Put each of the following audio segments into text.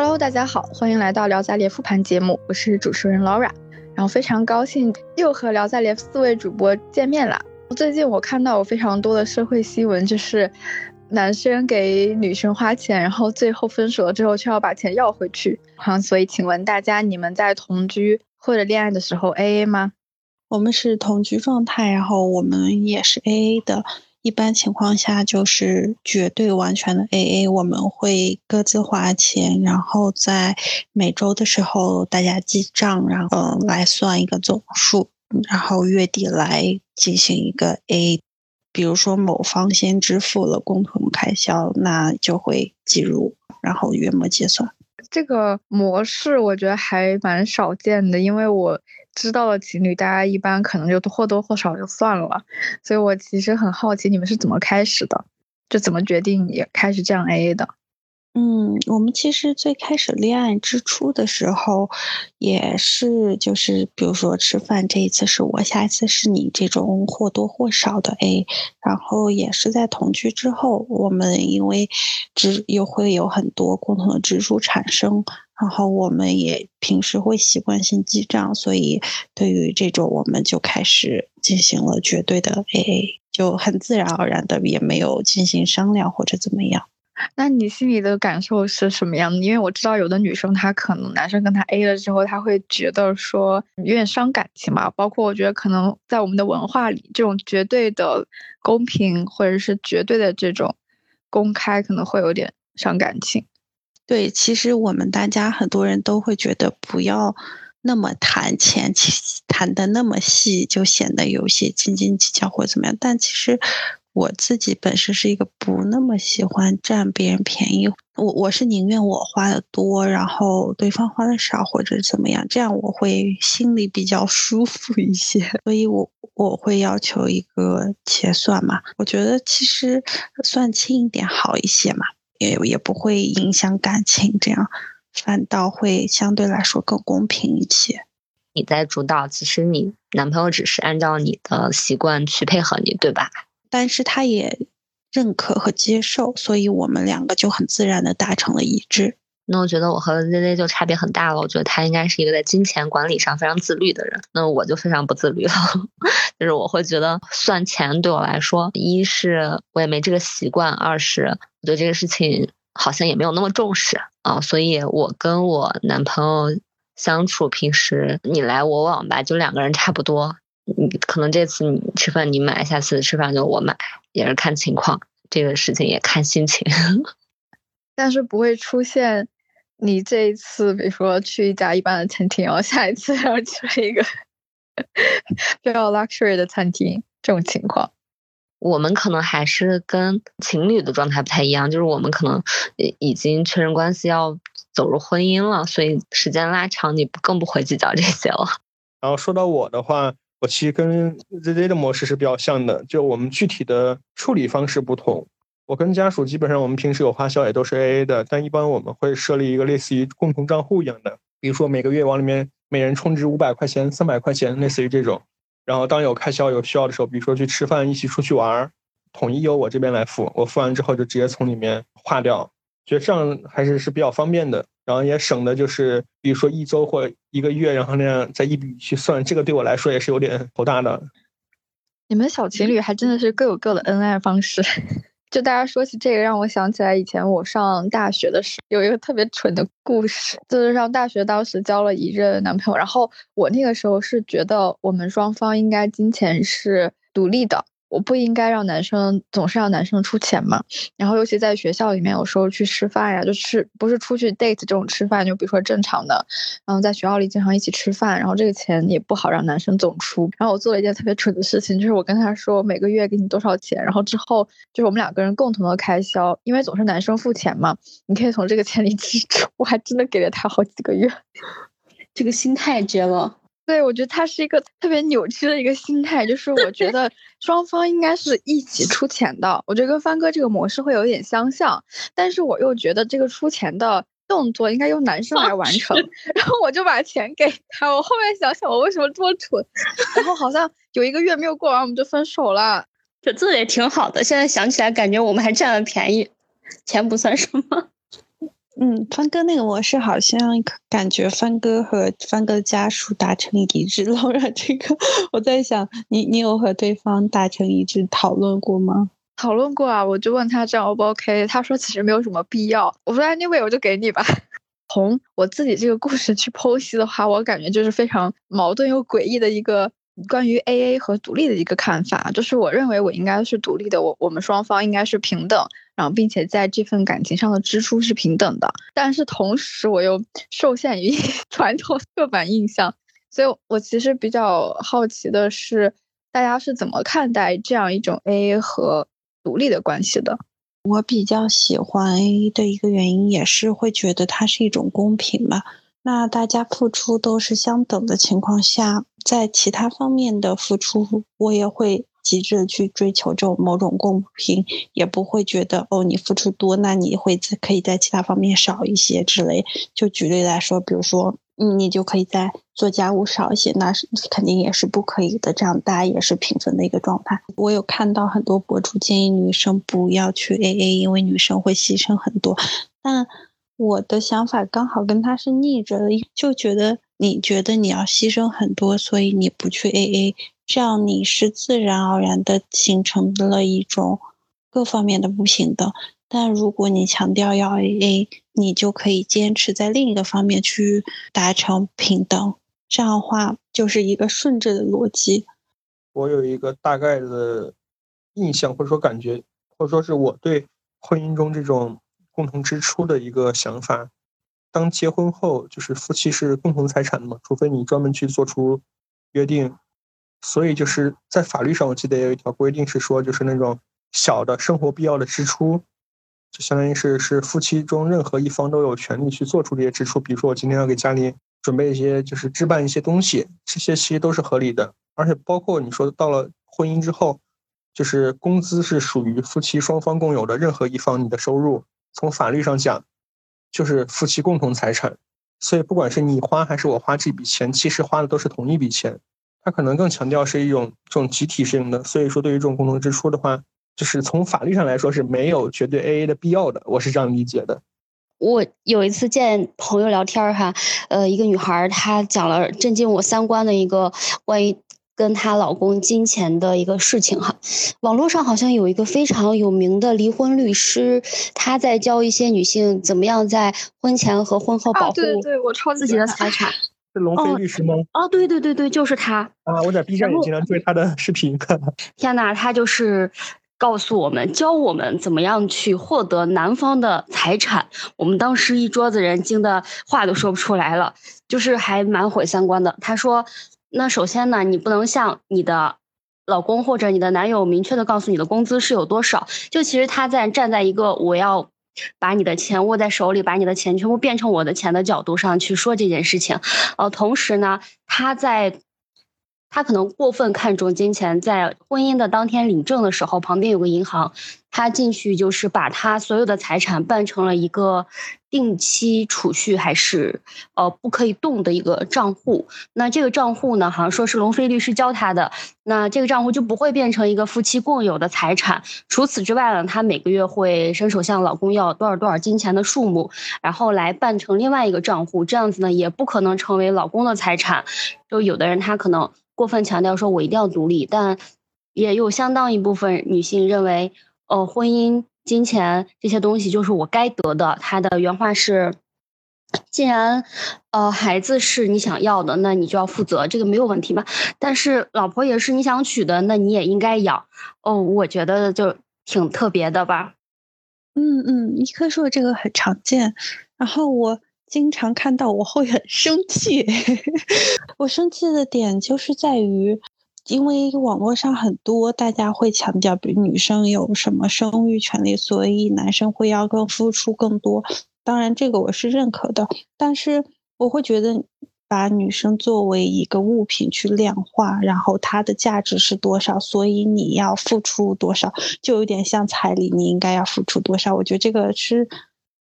Hello，大家好，欢迎来到聊斋猎复盘节目，我是主持人 Laura，然后非常高兴又和聊斋猎四位主播见面了。最近我看到有非常多的社会新闻，就是男生给女生花钱，然后最后分手了之后却要把钱要回去。好，所以请问大家，你们在同居或者恋爱的时候 AA 吗？我们是同居状态，然后我们也是 AA 的。一般情况下就是绝对完全的 AA，我们会各自花钱，然后在每周的时候大家记账，然后嗯来算一个总数，然后月底来进行一个 A。比如说某方先支付了共同开销，那就会计入，然后月末结算。这个模式我觉得还蛮少见的，因为我知道的情侣，大家一般可能就或多或少就算了，所以我其实很好奇你们是怎么开始的，就怎么决定也开始这样 AA 的。嗯，我们其实最开始恋爱之初的时候，也是就是比如说吃饭，这一次是我，下一次是你，这种或多或少的 A。然后也是在同居之后，我们因为支又会有很多共同的支出产生，然后我们也平时会习惯性记账，所以对于这种我们就开始进行了绝对的 AA，就很自然而然的也没有进行商量或者怎么样。那你心里的感受是什么样的？因为我知道有的女生她可能男生跟她 A 了之后，她会觉得说有点伤感情嘛。包括我觉得可能在我们的文化里，这种绝对的公平或者是绝对的这种公开，可能会有点伤感情。对，其实我们大家很多人都会觉得不要那么谈钱，谈的那么细，就显得有些斤斤计较或怎么样。但其实。我自己本身是一个不那么喜欢占别人便宜，我我是宁愿我花的多，然后对方花的少，或者怎么样，这样我会心里比较舒服一些。所以我我会要求一个结算嘛，我觉得其实算轻一点好一些嘛，也也不会影响感情，这样反倒会相对来说更公平一些。你在主导，其实你男朋友只是按照你的习惯去配合你，对吧？但是他也认可和接受，所以我们两个就很自然的达成了一致。那我觉得我和 Z Z 就差别很大了。我觉得他应该是一个在金钱管理上非常自律的人，那我就非常不自律了。就是我会觉得算钱对我来说，一是我也没这个习惯，二是我对这个事情好像也没有那么重视啊。所以我跟我男朋友相处，平时你来我往吧，就两个人差不多。你可能这次你吃饭你买，下次吃饭就我买，也是看情况。这个事情也看心情，但是不会出现你这一次，比如说去一家一般的餐厅，然后下一次要去一个 比较 luxury 的餐厅这种情况。我们可能还是跟情侣的状态不太一样，就是我们可能已经确认关系要走入婚姻了，所以时间拉长，你更不会计较这些了。然后说到我的话。我其实跟 ZZ 的模式是比较像的，就我们具体的处理方式不同。我跟家属基本上我们平时有花销也都是 AA 的，但一般我们会设立一个类似于共同账户一样的，比如说每个月往里面每人充值五百块钱、三百块钱，类似于这种。然后当有开销有需要的时候，比如说去吃饭、一起出去玩，统一由我这边来付，我付完之后就直接从里面划掉。觉得这样还是是比较方便的。然后也省的就是，比如说一周或一个月，然后那样再一笔去算，这个对我来说也是有点头大的。你们小情侣还真的是各有各的恩爱方式。就大家说起这个，让我想起来以前我上大学的时候，有一个特别蠢的故事，就是上大学当时交了一任男朋友，然后我那个时候是觉得我们双方应该金钱是独立的。我不应该让男生总是让男生出钱嘛，然后尤其在学校里面，有时候去吃饭呀，就是不是出去 date 这种吃饭，就比如说正常的，然后在学校里经常一起吃饭，然后这个钱也不好让男生总出。然后我做了一件特别蠢的事情，就是我跟他说每个月给你多少钱，然后之后就是我们两个人共同的开销，因为总是男生付钱嘛，你可以从这个钱里 支出。我还真的给了他好几个月，这个心态绝了。对，我觉得他是一个特别扭曲的一个心态，就是我觉得双方应该是一起出钱的。我觉得跟帆哥这个模式会有点相像，但是我又觉得这个出钱的动作应该由男生来完成，然后我就把钱给他。我后面想想，我为什么这么蠢？然后好像有一个月没有过完，我们就分手了。这做的也挺好的，现在想起来感觉我们还占了便宜，钱不算什么。嗯，帆哥那个模式好像感觉帆哥和帆哥家属达成一致。老冉，这个我在想，你你有和对方达成一致讨论过吗？讨论过啊，我就问他这样 O 不 OK，他说其实没有什么必要。我说 Anyway，我就给你吧。从我自己这个故事去剖析的话，我感觉就是非常矛盾又诡异的一个关于 AA 和独立的一个看法。就是我认为我应该是独立的，我我们双方应该是平等。然后，并且在这份感情上的支出是平等的，但是同时我又受限于 传统刻板印象，所以我其实比较好奇的是，大家是怎么看待这样一种 AA 和独立的关系的？我比较喜欢 AA 的一个原因，也是会觉得它是一种公平嘛。那大家付出都是相等的情况下，在其他方面的付出，我也会。极致的去追求这种某种公平，也不会觉得哦，你付出多，那你会在可以在其他方面少一些之类。就举例来说，比如说，嗯，你就可以在做家务少一些，那是肯定也是不可以的。这样大家也是平分的一个状态。我有看到很多博主建议女生不要去 AA，因为女生会牺牲很多。但我的想法刚好跟他是逆着的，就觉得你觉得你要牺牲很多，所以你不去 AA。这样你是自然而然的形成了一种各方面的不平等，但如果你强调要 AA，你就可以坚持在另一个方面去达成平等。这样的话就是一个顺着的逻辑。我有一个大概的印象，或者说感觉，或者说是我对婚姻中这种共同支出的一个想法。当结婚后，就是夫妻是共同财产的嘛，除非你专门去做出约定。所以就是在法律上，我记得有一条规定是说，就是那种小的生活必要的支出，就相当于是是夫妻中任何一方都有权利去做出这些支出。比如说，我今天要给家里准备一些，就是置办一些东西，这些其实都是合理的。而且包括你说到了婚姻之后，就是工资是属于夫妻双方共有的，任何一方你的收入，从法律上讲，就是夫妻共同财产。所以不管是你花还是我花这笔钱，其实花的都是同一笔钱。它可能更强调是一种这种集体性的，所以说对于这种共同支出的话，就是从法律上来说是没有绝对 AA 的必要的，我是这样理解的。我有一次见朋友聊天哈，呃，一个女孩她讲了震惊我三观的一个关于跟她老公金钱的一个事情哈。网络上好像有一个非常有名的离婚律师，他在教一些女性怎么样在婚前和婚后保护自己的财产。是龙飞律师吗？哦，对对对对，就是他啊！我在 B 站也经常追他的视频。天呐，他就是告诉我们，教我们怎么样去获得男方的财产。我们当时一桌子人惊的话都说不出来了，就是还蛮毁三观的。他说：“那首先呢，你不能向你的老公或者你的男友明确的告诉你的工资是有多少。就其实他在站在一个我要。”把你的钱握在手里，把你的钱全部变成我的钱的角度上去说这件事情，呃，同时呢，他在，他可能过分看重金钱，在婚姻的当天领证的时候，旁边有个银行。他进去就是把他所有的财产办成了一个定期储蓄还是呃不可以动的一个账户。那这个账户呢，好像说是龙飞律师教他的。那这个账户就不会变成一个夫妻共有的财产。除此之外呢，他每个月会伸手向老公要多少多少金钱的数目，然后来办成另外一个账户。这样子呢，也不可能成为老公的财产。就有的人他可能过分强调说我一定要独立，但也有相当一部分女性认为。呃，婚姻、金钱这些东西就是我该得的。他的原话是：“既然呃孩子是你想要的，那你就要负责，这个没有问题吧？但是老婆也是你想娶的，那你也应该养。”哦，我觉得就挺特别的吧。嗯嗯，一棵树这个很常见，然后我经常看到，我会 很生气。我生气的点就是在于。因为网络上很多大家会强调，比如女生有什么生育权利，所以男生会要更付出更多。当然，这个我是认可的，但是我会觉得把女生作为一个物品去量化，然后它的价值是多少，所以你要付出多少，就有点像彩礼，你应该要付出多少。我觉得这个是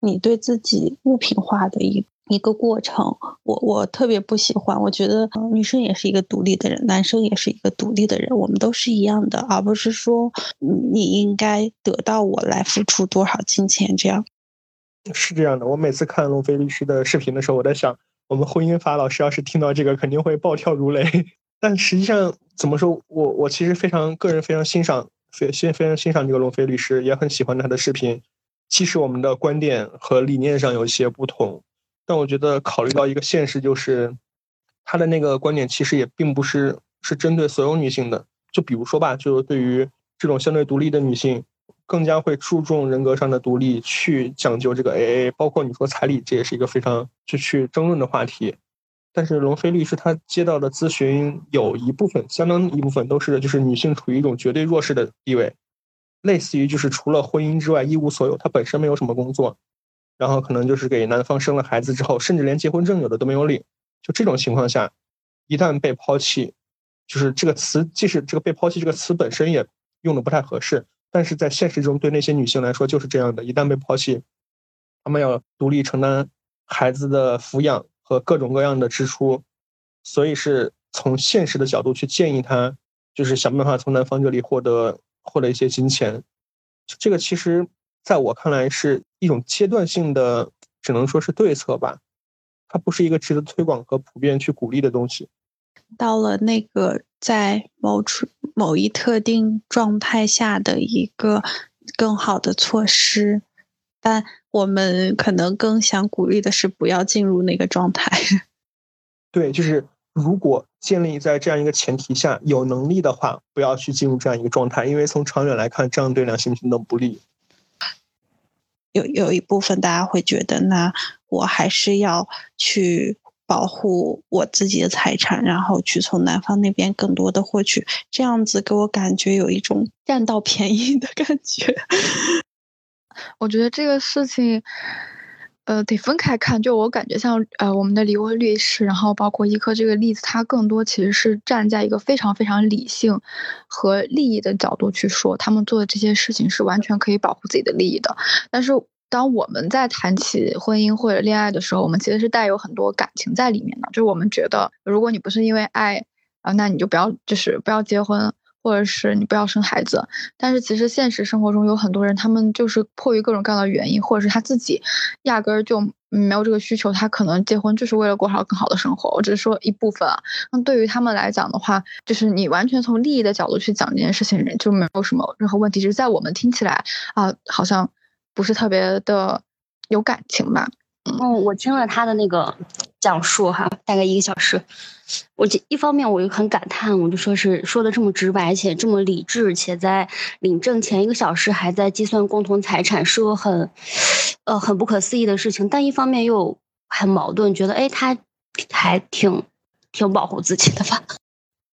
你对自己物品化的一。一个过程，我我特别不喜欢。我觉得女生也是一个独立的人，男生也是一个独立的人，我们都是一样的，而不是说你应该得到我来付出多少金钱这样。是这样的，我每次看龙飞律师的视频的时候，我在想，我们婚姻法老师要是听到这个，肯定会暴跳如雷。但实际上，怎么说，我我其实非常个人非常欣赏，非欣非常欣赏这个龙飞律师，也很喜欢他的视频。其实我们的观点和理念上有些不同，但我觉得考虑到一个现实，就是他的那个观点其实也并不是是针对所有女性的。就比如说吧，就对于这种相对独立的女性。更加会注重人格上的独立，去讲究这个 AA，包括你说彩礼，这也是一个非常就去争论的话题。但是龙飞律师他接到的咨询有一部分，相当一部分都是就是女性处于一种绝对弱势的地位，类似于就是除了婚姻之外一无所有，她本身没有什么工作，然后可能就是给男方生了孩子之后，甚至连结婚证有的都没有领。就这种情况下，一旦被抛弃，就是这个词，即使这个被抛弃这个词本身也用的不太合适。但是在现实中，对那些女性来说就是这样的。一旦被抛弃，她们要独立承担孩子的抚养和各种各样的支出，所以是从现实的角度去建议她，就是想办法从男方这里获得获得一些金钱。这个其实在我看来是一种阶段性的，只能说是对策吧。它不是一个值得推广和普遍去鼓励的东西。到了那个在某处某一特定状态下的一个更好的措施，但我们可能更想鼓励的是不要进入那个状态。对，就是如果建立在这样一个前提下，有能力的话，不要去进入这样一个状态，因为从长远来看，这样对两性平等不利。有有一部分大家会觉得，那我还是要去。保护我自己的财产，然后去从男方那边更多的获取，这样子给我感觉有一种占到便宜的感觉。我觉得这个事情，呃，得分开看。就我感觉，像呃我们的离婚律师，然后包括一科这个例子，他更多其实是站在一个非常非常理性和利益的角度去说，他们做的这些事情是完全可以保护自己的利益的，但是。当我们在谈起婚姻或者恋爱的时候，我们其实是带有很多感情在里面的。就是我们觉得，如果你不是因为爱啊，那你就不要，就是不要结婚，或者是你不要生孩子。但是其实现实生活中有很多人，他们就是迫于各种各样的原因，或者是他自己压根儿就没有这个需求，他可能结婚就是为了过上更好的生活。我只是说一部分啊。那对于他们来讲的话，就是你完全从利益的角度去讲这件事情，就没有什么任何问题。只是在我们听起来啊，好像。不是特别的有感情吧？嗯，我听了他的那个讲述哈，大概一个小时。我就一方面我又很感叹，我就说是说的这么直白且这么理智，且在领证前一个小时还在计算共同财产，是个很呃很不可思议的事情。但一方面又很矛盾，觉得哎，他还挺挺保护自己的吧。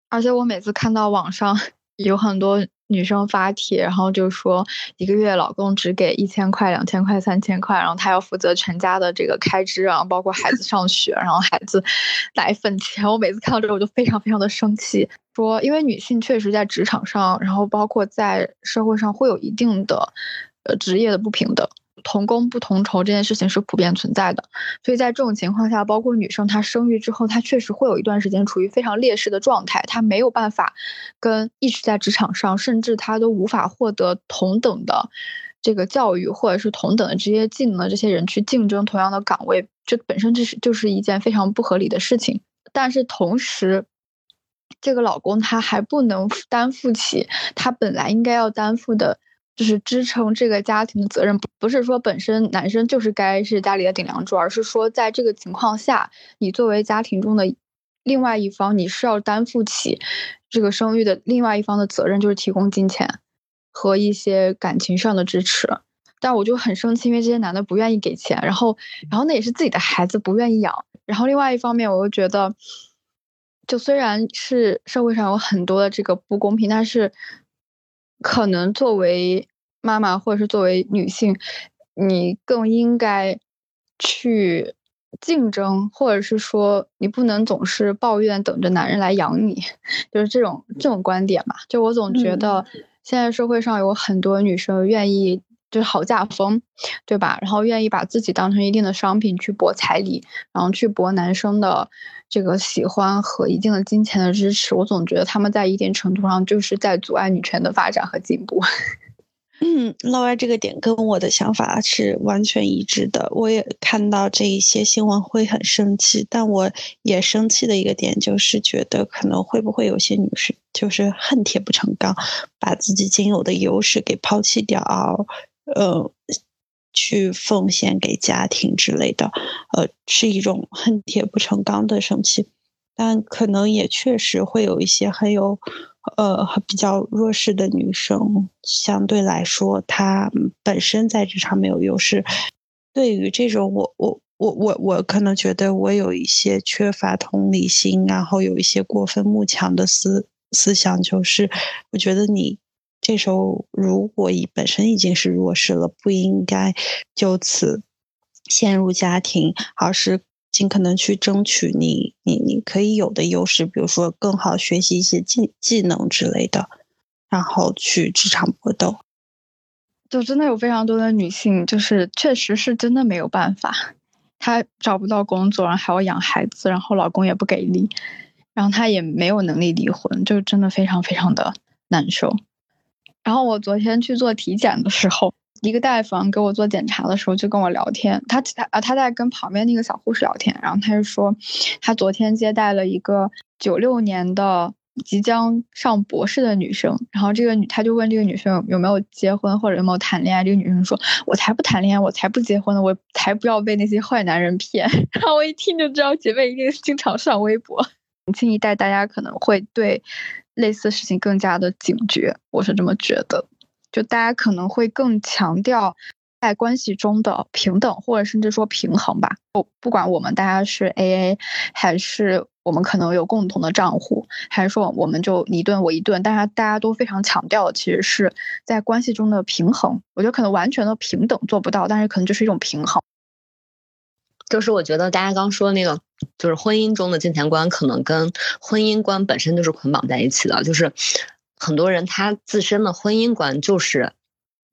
而且我每次看到网上有很多。女生发帖，然后就说一个月老公只给一千块、两千块、三千块，然后他要负责全家的这个开支然后，包括孩子上学，然后孩子奶粉钱。我每次看到这个，我就非常非常的生气，说因为女性确实在职场上，然后包括在社会上会有一定的呃职业的不平等。同工不同酬这件事情是普遍存在的，所以在这种情况下，包括女生她生育之后，她确实会有一段时间处于非常劣势的状态，她没有办法跟一直在职场上，甚至她都无法获得同等的这个教育或者是同等的职业技能的这些人去竞争同样的岗位，这本身这是就是一件非常不合理的事情。但是同时，这个老公他还不能担负起他本来应该要担负的。就是支撑这个家庭的责任，不是说本身男生就是该是家里的顶梁柱，而是说在这个情况下，你作为家庭中的另外一方，你是要担负起这个生育的另外一方的责任，就是提供金钱和一些感情上的支持。但我就很生气，因为这些男的不愿意给钱，然后，然后那也是自己的孩子不愿意养。然后另外一方面，我又觉得，就虽然是社会上有很多的这个不公平，但是。可能作为妈妈或者是作为女性，你更应该去竞争，或者是说你不能总是抱怨等着男人来养你，就是这种这种观点嘛。就我总觉得现在社会上有很多女生愿意就是好嫁风，对吧？然后愿意把自己当成一定的商品去博彩礼，然后去博男生的。这个喜欢和一定的金钱的支持，我总觉得他们在一定程度上就是在阻碍女权的发展和进步。嗯，老外这个点跟我的想法是完全一致的。我也看到这一些新闻会很生气，但我也生气的一个点就是觉得可能会不会有些女士就是恨铁不成钢，把自己仅有的优势给抛弃掉，呃，去奉献给家庭之类的，呃，是一种恨铁不成钢的生气。但可能也确实会有一些很有。呃，比较弱势的女生，相对来说，她本身在职场没有优势。对于这种，我我我我我可能觉得我有一些缺乏同理心，然后有一些过分慕强的思思想，就是我觉得你这时候如果已本身已经是弱势了，不应该就此陷入家庭，而是。尽可能去争取你你你可以有的优势，比如说更好学习一些技技能之类的，然后去职场搏斗。就真的有非常多的女性，就是确实是真的没有办法，她找不到工作，然后还要养孩子，然后老公也不给力，然后她也没有能力离婚，就真的非常非常的难受。然后我昨天去做体检的时候。一个大夫给我做检查的时候就跟我聊天，他他啊他在跟旁边那个小护士聊天，然后他就说，他昨天接待了一个九六年的即将上博士的女生，然后这个女他就问这个女生有没有结婚或者有没有谈恋爱，这个女生说，我才不谈恋爱，我才不结婚呢，我才不要被那些坏男人骗。然后我一听就知道姐妹一定是经常上微博。年轻一代大家可能会对类似事情更加的警觉，我是这么觉得。就大家可能会更强调在关系中的平等，或者甚至说平衡吧。不不管我们大家是 A A，还是我们可能有共同的账户，还是说我们就你一顿我一顿，大家大家都非常强调，其实是在关系中的平衡。我觉得可能完全的平等做不到，但是可能就是一种平衡。就是我觉得大家刚说那个，就是婚姻中的金钱观，可能跟婚姻观本身就是捆绑在一起的，就是。很多人他自身的婚姻观就是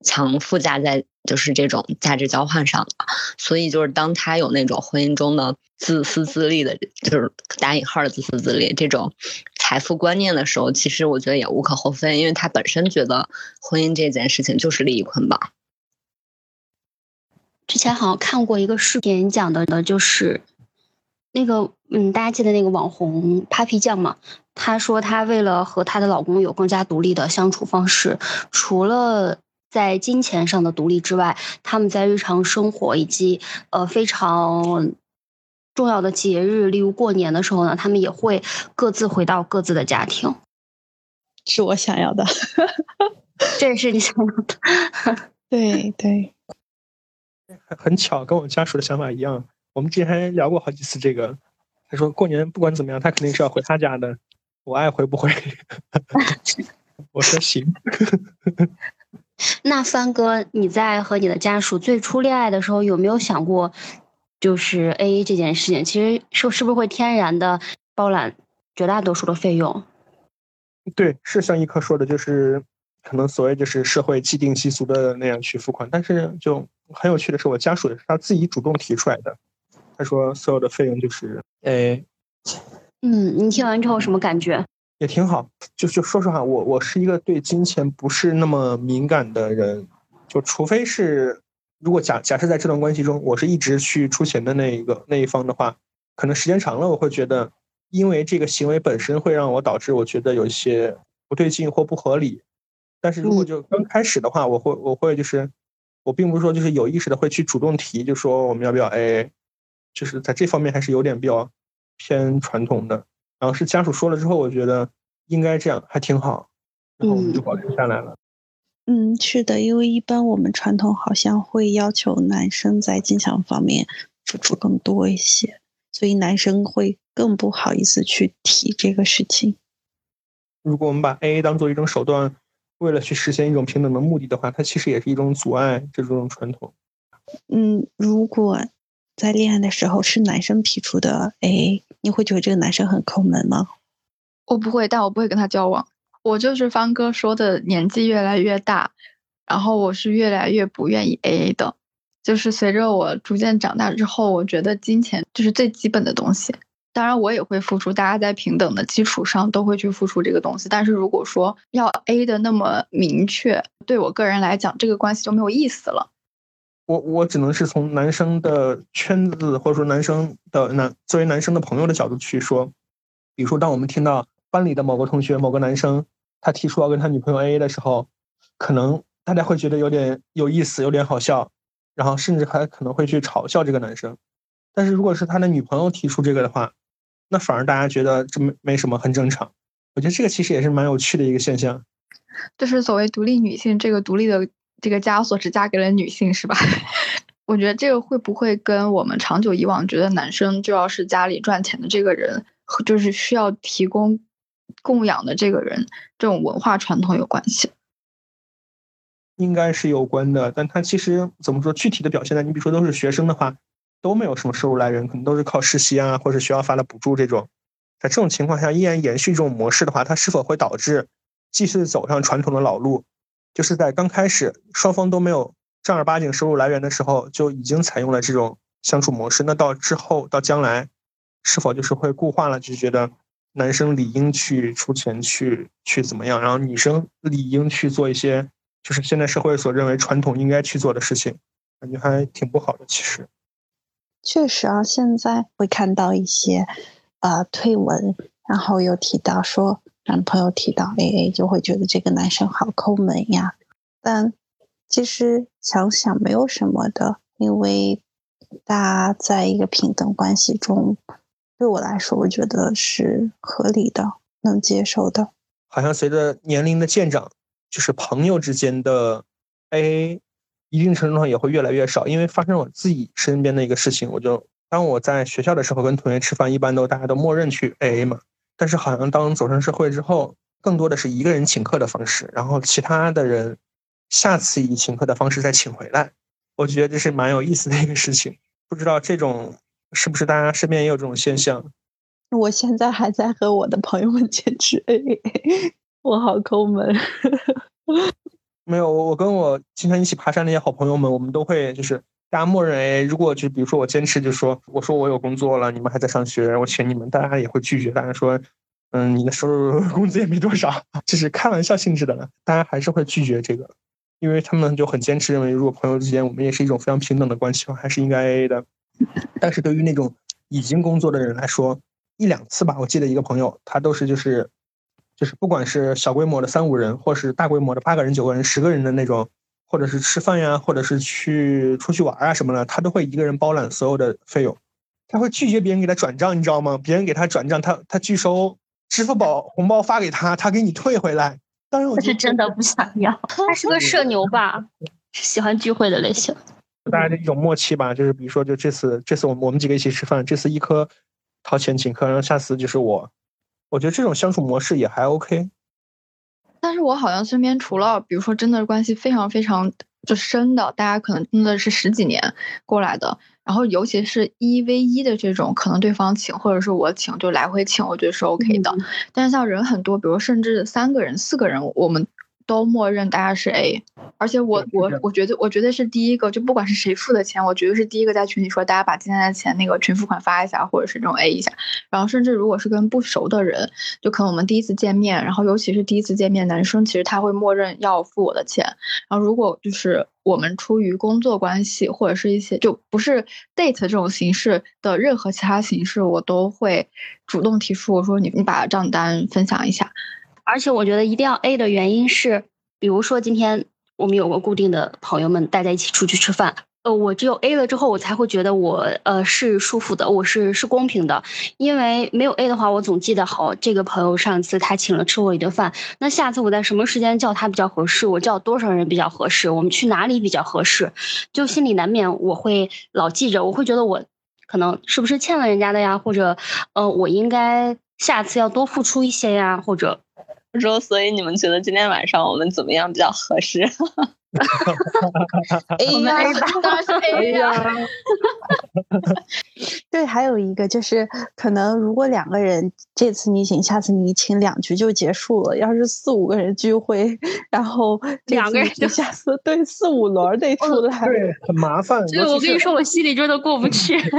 强附加在就是这种价值交换上的，所以就是当他有那种婚姻中的自私自利的，就是打引号的自私自利这种财富观念的时候，其实我觉得也无可厚非，因为他本身觉得婚姻这件事情就是利益捆绑。之前好像看过一个视频，讲的呢就是那个嗯，大家记得那个网红 Papi 酱吗？她说，她为了和她的老公有更加独立的相处方式，除了在金钱上的独立之外，他们在日常生活以及呃非常重要的节日，例如过年的时候呢，他们也会各自回到各自的家庭。是我想要的，这也是你想要的。对对，很巧，跟我家属的想法一样。我们之前还聊过好几次这个。他说过年不管怎么样，他肯定是要回他家的。我爱回不回？我说行。那帆哥，你在和你的家属最初恋爱的时候，有没有想过就是 A A 这件事情？其实是是不是会天然的包揽绝大多数的费用？对，是像一科说的，就是可能所谓就是社会既定习俗的那样去付款。但是就很有趣的是，我家属也是他自己主动提出来的。他说所有的费用就是 A。嗯，你听完之后什么感觉？也挺好。就就说实话，我我是一个对金钱不是那么敏感的人。就除非是，如果假假设在这段关系中，我是一直去出钱的那一个那一方的话，可能时间长了，我会觉得，因为这个行为本身会让我导致我觉得有一些不对劲或不合理。但是如果就刚开始的话，我会我会就是，我并不是说就是有意识的会去主动提，就说我们要不要 A，就是在这方面还是有点比较。偏传统的，然后是家属说了之后，我觉得应该这样，还挺好，然后我们就保留下来了。嗯，是的，因为一般我们传统好像会要求男生在金钱方面付出更多一些，所以男生会更不好意思去提这个事情。如果我们把 AA 当做一种手段，为了去实现一种平等的目的的话，它其实也是一种阻碍这种传统。嗯，如果在恋爱的时候是男生提出的 AA。你会觉得这个男生很抠门吗？我不会，但我不会跟他交往。我就是方哥说的，年纪越来越大，然后我是越来越不愿意 AA 的。就是随着我逐渐长大之后，我觉得金钱就是最基本的东西。当然我也会付出，大家在平等的基础上都会去付出这个东西。但是如果说要 A 的那么明确，对我个人来讲，这个关系就没有意思了。我我只能是从男生的圈子或者说男生的男作为男生的朋友的角度去说，比如说当我们听到班里的某个同学某个男生他提出要跟他女朋友 AA 的时候，可能大家会觉得有点有意思，有点好笑，然后甚至还可能会去嘲笑这个男生。但是如果是他的女朋友提出这个的话，那反而大家觉得这没没什么，很正常。我觉得这个其实也是蛮有趣的一个现象。就是所谓独立女性，这个独立的这个枷锁只嫁给了女性，是吧？我觉得这个会不会跟我们长久以往觉得男生就要是家里赚钱的这个人，就是需要提供供养的这个人，这种文化传统有关系？应该是有关的，但他其实怎么说？具体的表现呢？你比如说都是学生的话。都没有什么收入来源，可能都是靠实习啊，或者学校发的补助这种。在这种情况下，依然延续这种模式的话，它是否会导致继续走上传统的老路？就是在刚开始双方都没有正儿八经收入来源的时候，就已经采用了这种相处模式。那到之后到将来，是否就是会固化了？就觉得男生理应去出钱去去怎么样，然后女生理应去做一些就是现在社会所认为传统应该去做的事情，感觉还挺不好的。其实。确实啊，现在会看到一些呃推文，然后又提到说男朋友提到 AA，就会觉得这个男生好抠门呀。但其实想想没有什么的，因为大家在一个平等关系中，对我来说，我觉得是合理的，能接受的。好像随着年龄的渐长，就是朋友之间的 AA。一定程度上也会越来越少，因为发生我自己身边的一个事情，我就当我在学校的时候跟同学吃饭，一般都大家都默认去 AA 嘛。但是好像当走上社会之后，更多的是一个人请客的方式，然后其他的人下次以请客的方式再请回来。我觉得这是蛮有意思的一个事情，不知道这种是不是大家身边也有这种现象？我现在还在和我的朋友们坚持 AA，我好抠门。没有，我我跟我经常一起爬山那些好朋友们，我们都会就是大家默认，哎，如果就比如说我坚持就说，我说我有工作了，你们还在上学，我请你们，大家也会拒绝，大家说，嗯，你的收入工资也没多少，就是开玩笑性质的了，大家还是会拒绝这个，因为他们就很坚持认为，如果朋友之间我们也是一种非常平等的关系，还是应该 AA 的。但是对于那种已经工作的人来说，一两次吧，我记得一个朋友，他都是就是。就是不管是小规模的三五人，或是大规模的八个人、九个人、十个人的那种，或者是吃饭呀，或者是去出去玩啊什么的，他都会一个人包揽所有的费用。他会拒绝别人给他转账，你知道吗？别人给他转账，他他拒收支付宝红包发给他，他给你退回来。当然，我是真的不想要。他是个社牛吧？喜欢聚会的类型。大家的一种默契吧，就是比如说，就这次这次我们我们几个一起吃饭，这次一颗掏钱请客，然后下次就是我。我觉得这种相处模式也还 OK，但是我好像身边除了比如说真的关系非常非常就深的，大家可能真的是十几年过来的，然后尤其是一 v 一的这种，可能对方请或者是我请，就来回请，我觉得是 OK 的。但是像人很多，比如甚至三个人、四个人，我们。都默认大家是 A，而且我我我觉得我觉得是第一个，就不管是谁付的钱，我觉得是第一个在群里说大家把今天的钱那个群付款发一下，或者是这种 A 一下。然后甚至如果是跟不熟的人，就可能我们第一次见面，然后尤其是第一次见面，男生其实他会默认要付我的钱。然后如果就是我们出于工作关系或者是一些就不是 date 这种形式的任何其他形式，我都会主动提出我说你你把账单分享一下。而且我觉得一定要 A 的原因是，比如说今天我们有个固定的朋友们，大家一起出去吃饭，呃，我只有 A 了之后，我才会觉得我呃是舒服的，我是是公平的。因为没有 A 的话，我总记得好这个朋友上次他请了吃我一顿饭，那下次我在什么时间叫他比较合适？我叫多少人比较合适？我们去哪里比较合适？就心里难免我会老记着，我会觉得我可能是不是欠了人家的呀？或者呃，我应该下次要多付出一些呀？或者。说，所以你们觉得今天晚上我们怎么样比较合适？A 呀，当然是 A 呀。对，还有一个就是，可能如果两个人这次你请，下次你请，两局就结束了。要是四五个人聚会，然后两个人就下次对四五轮得出来，对，很麻烦。所以我跟你说，我心里真的过不去。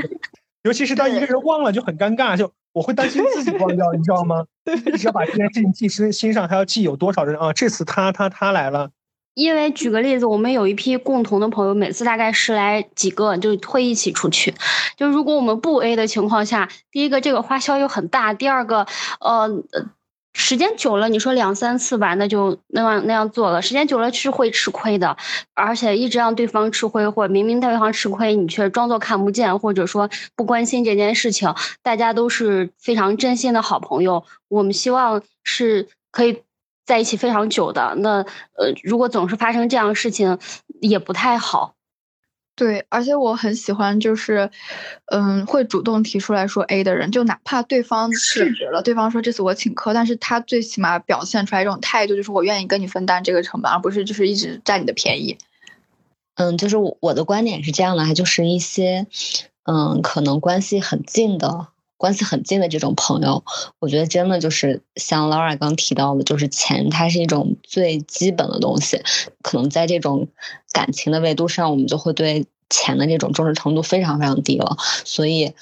尤其是当一个人忘了就很尴尬，就我会担心自己忘掉，你知道吗？一直要把这件事情记心心上，还要记有多少人啊？这次他他他来了。因为举个例子，我们有一批共同的朋友，每次大概十来几个就会一起出去。就如果我们不 A 的情况下，第一个这个花销又很大，第二个呃时间久了，你说两三次吧，那就那样那样做了，时间久了是会吃亏的。而且一直让对方吃亏，或明明对方吃亏，你却装作看不见，或者说不关心这件事情，大家都是非常真心的好朋友，我们希望是可以。在一起非常久的那呃，如果总是发生这样的事情，也不太好。对，而且我很喜欢，就是嗯，会主动提出来说 A 的人，就哪怕对方拒绝了，对方说这次我请客，但是他最起码表现出来这种态度，就是我愿意跟你分担这个成本，而不是就是一直占你的便宜。嗯，就是我的观点是这样的，就是一些嗯，可能关系很近的。关系很近的这种朋友，我觉得真的就是像 Laura 刚提到的，就是钱，它是一种最基本的东西。可能在这种感情的维度上，我们就会对钱的这种重视程度非常非常低了。所以，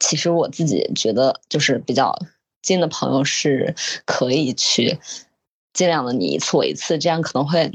其实我自己觉得，就是比较近的朋友是可以去尽量的你一次我一次，这样可能会。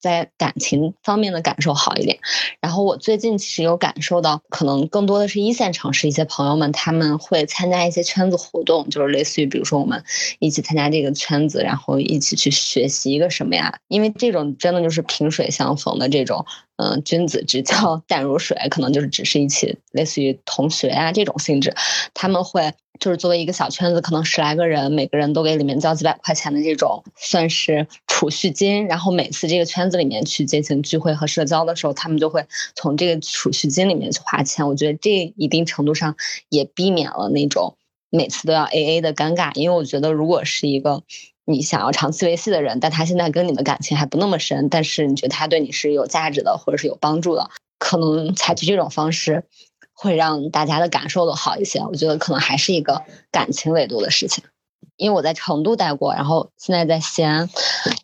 在感情方面的感受好一点，然后我最近其实有感受到，可能更多的是一线城市一些朋友们，他们会参加一些圈子活动，就是类似于比如说我们一起参加这个圈子，然后一起去学习一个什么呀？因为这种真的就是萍水相逢的这种，嗯，君子之交淡如水，可能就是只是一起类似于同学啊这种性质，他们会。就是作为一个小圈子，可能十来个人，每个人都给里面交几百块钱的这种，算是储蓄金。然后每次这个圈子里面去进行聚会和社交的时候，他们就会从这个储蓄金里面去花钱。我觉得这一定程度上也避免了那种每次都要 A A 的尴尬。因为我觉得，如果是一个你想要长期维系的人，但他现在跟你的感情还不那么深，但是你觉得他对你是有价值的，或者是有帮助的，可能采取这种方式。会让大家的感受都好一些，我觉得可能还是一个感情维度的事情。因为我在成都待过，然后现在在西安，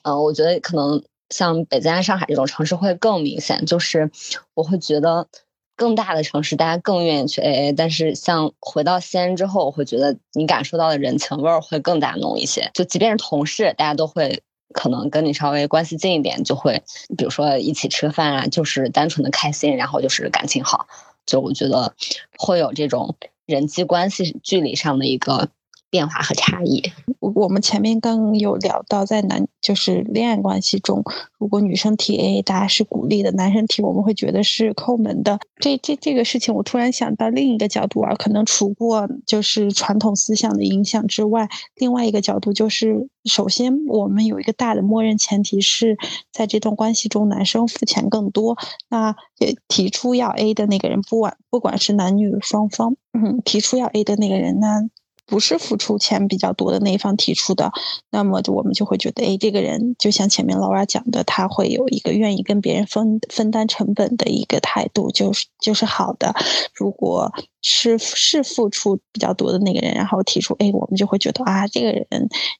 嗯，我觉得可能像北京、上海这种城市会更明显。就是我会觉得更大的城市大家更愿意去 AA，但是像回到西安之后，我会觉得你感受到的人情味儿会更加浓一些。就即便是同事，大家都会可能跟你稍微关系近一点，就会比如说一起吃饭啊，就是单纯的开心，然后就是感情好。就我觉得会有这种人际关系距离上的一个。变化和差异。我我们前面刚有聊到，在男就是恋爱关系中，如果女生提 AA，大家是鼓励的；男生提，我们会觉得是抠门的。这这这个事情，我突然想到另一个角度啊，可能除过就是传统思想的影响之外，另外一个角度就是，首先我们有一个大的默认前提是在这段关系中，男生付钱更多。那也提出要 A 的那个人，不管不管是男女双方，嗯，提出要 A 的那个人呢？不是付出钱比较多的那一方提出的，那么就我们就会觉得，哎，这个人就像前面劳拉讲的，他会有一个愿意跟别人分分担成本的一个态度，就是就是好的。如果是是付出比较多的那个人，然后提出，哎，我们就会觉得啊，这个人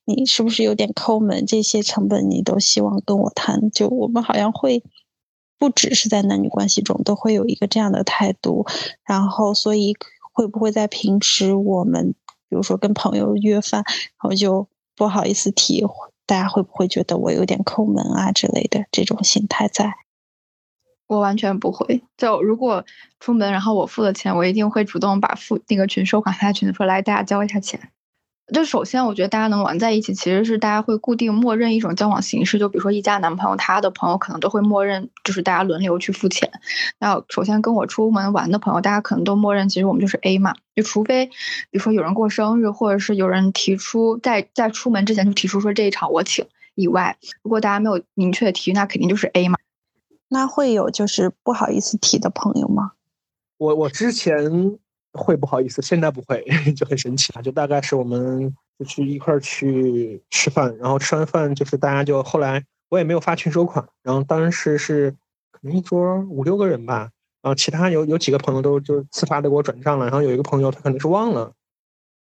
你是不是有点抠门？这些成本你都希望跟我谈，就我们好像会不只是在男女关系中都会有一个这样的态度，然后所以会不会在平时我们。比如说跟朋友约饭，然后就不好意思提，大家会不会觉得我有点抠门啊之类的这种心态在？我完全不会。就如果出门，然后我付了钱，我一定会主动把付那个群收款发群里说来，大家交一下钱。就首先，我觉得大家能玩在一起，其实是大家会固定默认一种交往形式。就比如说一家男朋友，他的朋友可能都会默认，就是大家轮流去付钱。那首先跟我出门玩的朋友，大家可能都默认，其实我们就是 A 嘛。就除非，比如说有人过生日，或者是有人提出在在出门之前就提出说这一场我请以外，如果大家没有明确的提，那肯定就是 A 嘛。那会有就是不好意思提的朋友吗？我我之前。会不好意思，现在不会，就很神奇啊！就大概是我们就去一块儿去吃饭，然后吃完饭就是大家就后来我也没有发群收款，然后当时是可能一桌五六个人吧，然后其他有有几个朋友都就自发的给我转账了，然后有一个朋友他可能是忘了，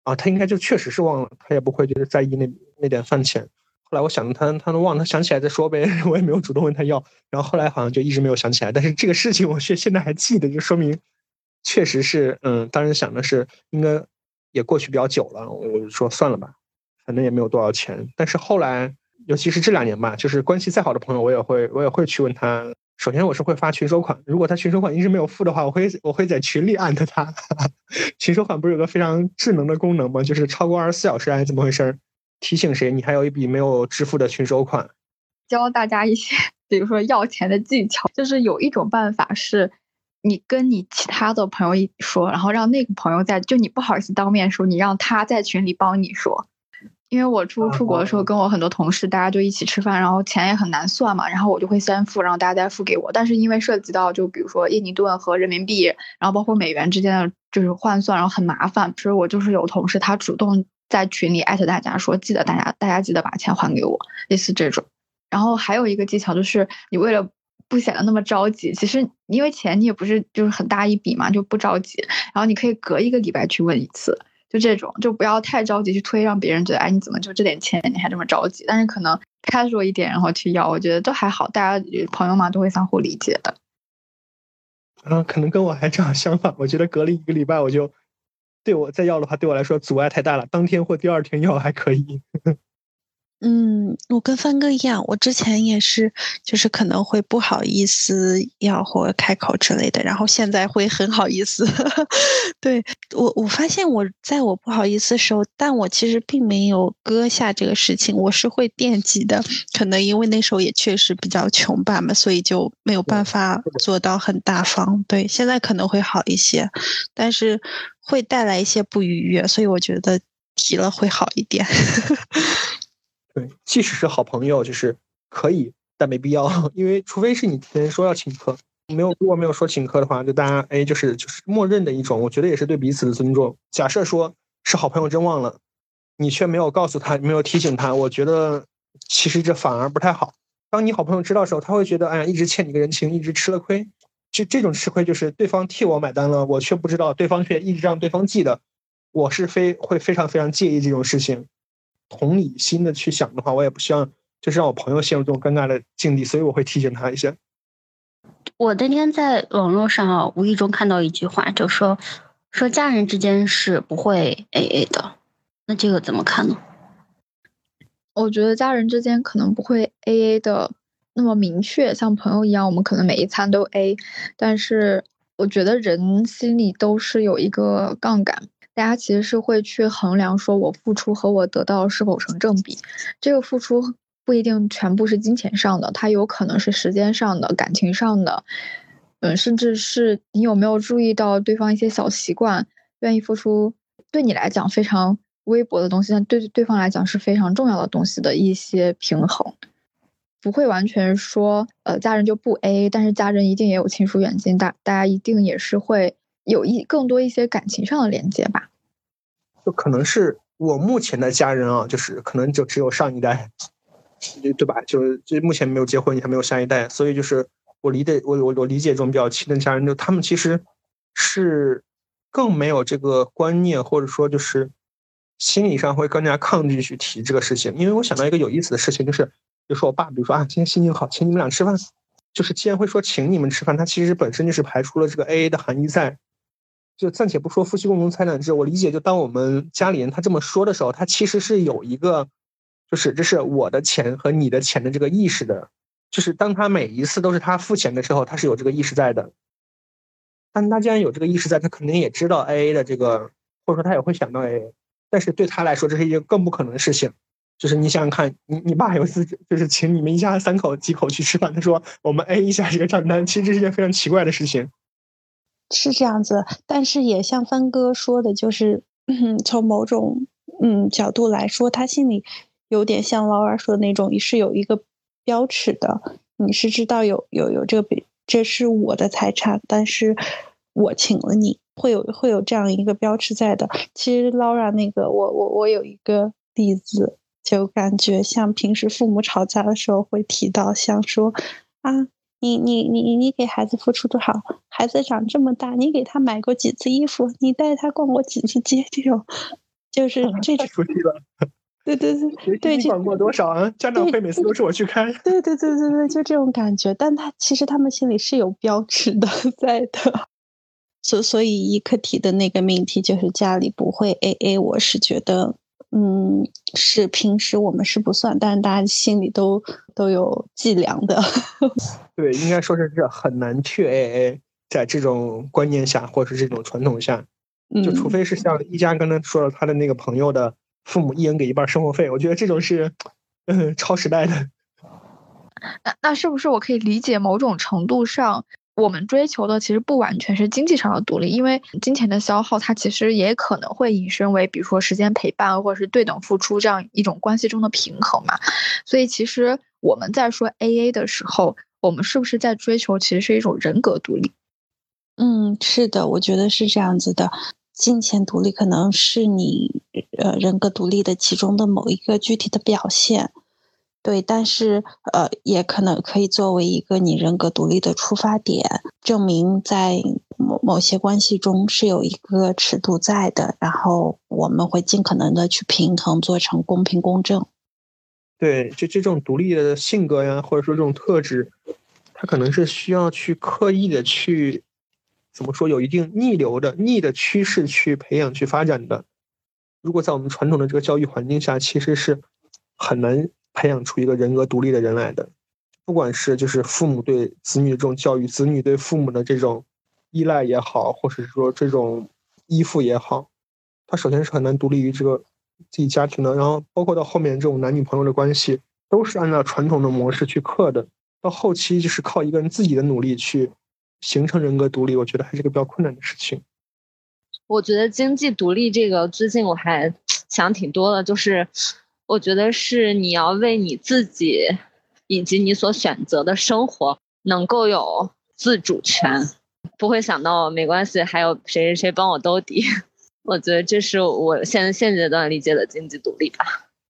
啊，他应该就确实是忘了，他也不会就是在意那那点饭钱。后来我想他他能忘，他想起来再说呗，我也没有主动问他要，然后后来好像就一直没有想起来，但是这个事情我却现在还记得，就说明。确实是，嗯，当时想的是应该也过去比较久了，我就说算了吧，反正也没有多少钱。但是后来，尤其是这两年吧，就是关系再好的朋友，我也会我也会去问他。首先我是会发群收款，如果他群收款一直没有付的话，我会我会在群里艾特他。群收款不是有个非常智能的功能吗？就是超过二十四小时还是怎么回事？提醒谁你还有一笔没有支付的群收款。教大家一些，比如说要钱的技巧，就是有一种办法是，你跟你其他的朋友一说，然后让那个朋友在，就你不好意思当面说，你让他在群里帮你说。因为我出出国的时候，跟我很多同事，大家就一起吃饭，然后钱也很难算嘛，然后我就会先付，然后大家再付给我。但是因为涉及到就比如说印尼盾和人民币，然后包括美元之间的就是换算，然后很麻烦，所以我就是有同事他主动在群里艾特大家说，记得大家大家记得把钱还给我，类似这种。然后还有一个技巧就是，你为了不显得那么着急，其实因为钱你也不是就是很大一笔嘛，就不着急。然后你可以隔一个礼拜去问一次，就这种，就不要太着急去推，让别人觉得哎你怎么就这点钱你还这么着急？但是可能开说一点，然后去要，我觉得都还好，大家朋友嘛都会相互理解的。嗯，可能跟我还正好相反，我觉得隔了一个礼拜我就对我再要的话，对我来说阻碍太大了，当天或第二天要还可以。嗯，我跟帆哥一样，我之前也是，就是可能会不好意思要或开口之类的，然后现在会很好意思。对我，我发现我在我不好意思的时候，但我其实并没有搁下这个事情，我是会惦记的。可能因为那时候也确实比较穷吧嘛，所以就没有办法做到很大方。对，现在可能会好一些，但是会带来一些不愉悦，所以我觉得提了会好一点。对，即使是好朋友，就是可以，但没必要，因为除非是你提前说要请客，没有如果没有说请客的话，就大家哎，就是就是默认的一种，我觉得也是对彼此的尊重。假设说是好朋友真忘了，你却没有告诉他，没有提醒他，我觉得其实这反而不太好。当你好朋友知道的时候，他会觉得哎呀，一直欠你个人情，一直吃了亏。就这种吃亏，就是对方替我买单了，我却不知道，对方却一直让对方记得，我是非会非常非常介意这种事情。同理心的去想的话，我也不希望就是让我朋友陷入这种尴尬的境地，所以我会提醒他一下。我那天在网络上无意中看到一句话，就说说家人之间是不会 A A 的，那这个怎么看呢？我觉得家人之间可能不会 A A 的那么明确，像朋友一样，我们可能每一餐都 A，但是我觉得人心里都是有一个杠杆。大家其实是会去衡量，说我付出和我得到是否成正比。这个付出不一定全部是金钱上的，它有可能是时间上的、感情上的，嗯，甚至是你有没有注意到对方一些小习惯，愿意付出对你来讲非常微薄的东西，但对对方来讲是非常重要的东西的一些平衡，不会完全说，呃，家人就不 A，但是家人一定也有亲疏远近，大大家一定也是会。有一更多一些感情上的连接吧，就可能是我目前的家人啊，就是可能就只有上一代，对吧？就是就目前没有结婚，也还没有下一代，所以就是我理解我我我理解中比较亲的家人，就他们其实是更没有这个观念，或者说就是心理上会更加抗拒去提这个事情。因为我想到一个有意思的事情，就是比如说我爸，比如说啊，今天心情好，请你们俩吃饭，就是既然会说请你们吃饭，他其实本身就是排除了这个 A A 的含义在。就暂且不说夫妻共同财产制，我理解，就当我们家里人他这么说的时候，他其实是有一个，就是这是我的钱和你的钱的这个意识的，就是当他每一次都是他付钱的时候，他是有这个意识在的。但他既然有这个意识在，他肯定也知道 A A 的这个，或者说他也会想到 A A。但是对他来说，这是一件更不可能的事情。就是你想想看，你你爸有一次就是请你们一家三口几口去吃饭，他说我们 A 一下这个账单，其实这是件非常奇怪的事情。是这样子，但是也像帆哥说的，就是从某种嗯角度来说，他心里有点像劳尔说的那种，是有一个标尺的，你是知道有有有这个，这是我的财产，但是我请了你，会有会有这样一个标尺在的。其实 Laura 那个，我我我有一个例子，就感觉像平时父母吵架的时候会提到，像说啊。你你你你给孩子付出多少？孩子长这么大，你给他买过几次衣服？你带他逛过几次街？这种就是这种。熟悉了。对对对对，管过多少啊？家长会每次都是我去开。对对对对对，就这种感觉。但他其实他们心里是有标尺的 在的。所所以一课题的那个命题就是家里不会 A A，我是觉得，嗯，是平时我们是不算，但是大家心里都都有计量的。对，应该说是是很难去 A A，在这种观念下，或者是这种传统下，就除非是像一家刚才说了他的那个朋友的父母一人给一半生活费，我觉得这种是，嗯，超时代的。那那是不是我可以理解某种程度上？我们追求的其实不完全是经济上的独立，因为金钱的消耗，它其实也可能会引申为，比如说时间陪伴或者是对等付出这样一种关系中的平衡嘛。所以，其实我们在说 A A 的时候，我们是不是在追求其实是一种人格独立？嗯，是的，我觉得是这样子的。金钱独立可能是你呃人格独立的其中的某一个具体的表现。对，但是呃，也可能可以作为一个你人格独立的出发点，证明在某某些关系中是有一个尺度在的，然后我们会尽可能的去平衡，做成公平公正。对，就这种独立的性格呀，或者说这种特质，它可能是需要去刻意的去怎么说，有一定逆流的逆的趋势去培养、去发展的。如果在我们传统的这个教育环境下，其实是很难。培养出一个人格独立的人来的，不管是就是父母对子女这种教育，子女对父母的这种依赖也好，或者是说这种依附也好，他首先是很难独立于这个自己家庭的。然后包括到后面这种男女朋友的关系，都是按照传统的模式去刻的。到后期就是靠一个人自己的努力去形成人格独立，我觉得还是个比较困难的事情。我觉得经济独立这个最近我还想挺多的，就是。我觉得是你要为你自己以及你所选择的生活能够有自主权，不会想到没关系，还有谁谁谁帮我兜底。我觉得这是我现现阶段理解的经济独立吧。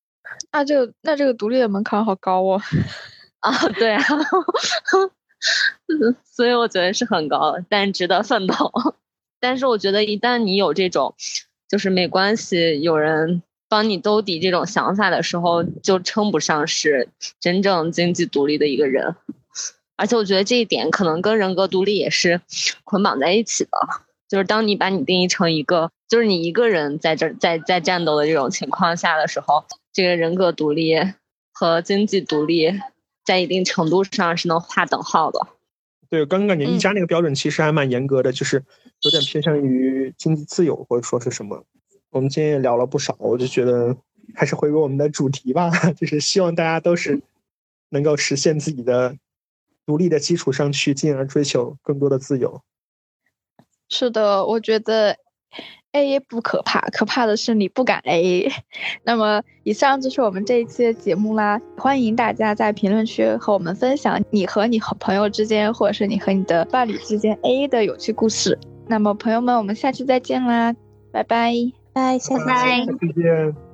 那这个那这个独立的门槛好高哦。啊，对啊，所以我觉得是很高，但值得奋斗。但是我觉得一旦你有这种，就是没关系，有人。帮你兜底这种想法的时候，就称不上是真正经济独立的一个人。而且我觉得这一点可能跟人格独立也是捆绑在一起的。就是当你把你定义成一个，就是你一个人在这在在战斗的这种情况下的时候，这个人格独立和经济独立在一定程度上是能划等号的。对，刚刚感觉一家那个标准其实还蛮严格的，就是有点偏向于经济自由或者说是什么。我们今天也聊了不少，我就觉得还是回归我们的主题吧，就是希望大家都是能够实现自己的独立的基础上去，进而追求更多的自由。是的，我觉得 A A 不可怕，可怕的是你不敢 A A。那么，以上就是我们这一期的节目啦。欢迎大家在评论区和我们分享你和你和朋友之间，或者是你和你的伴侣之间 A A 的有趣故事。那么，朋友们，我们下期再见啦，拜拜。拜，下次见。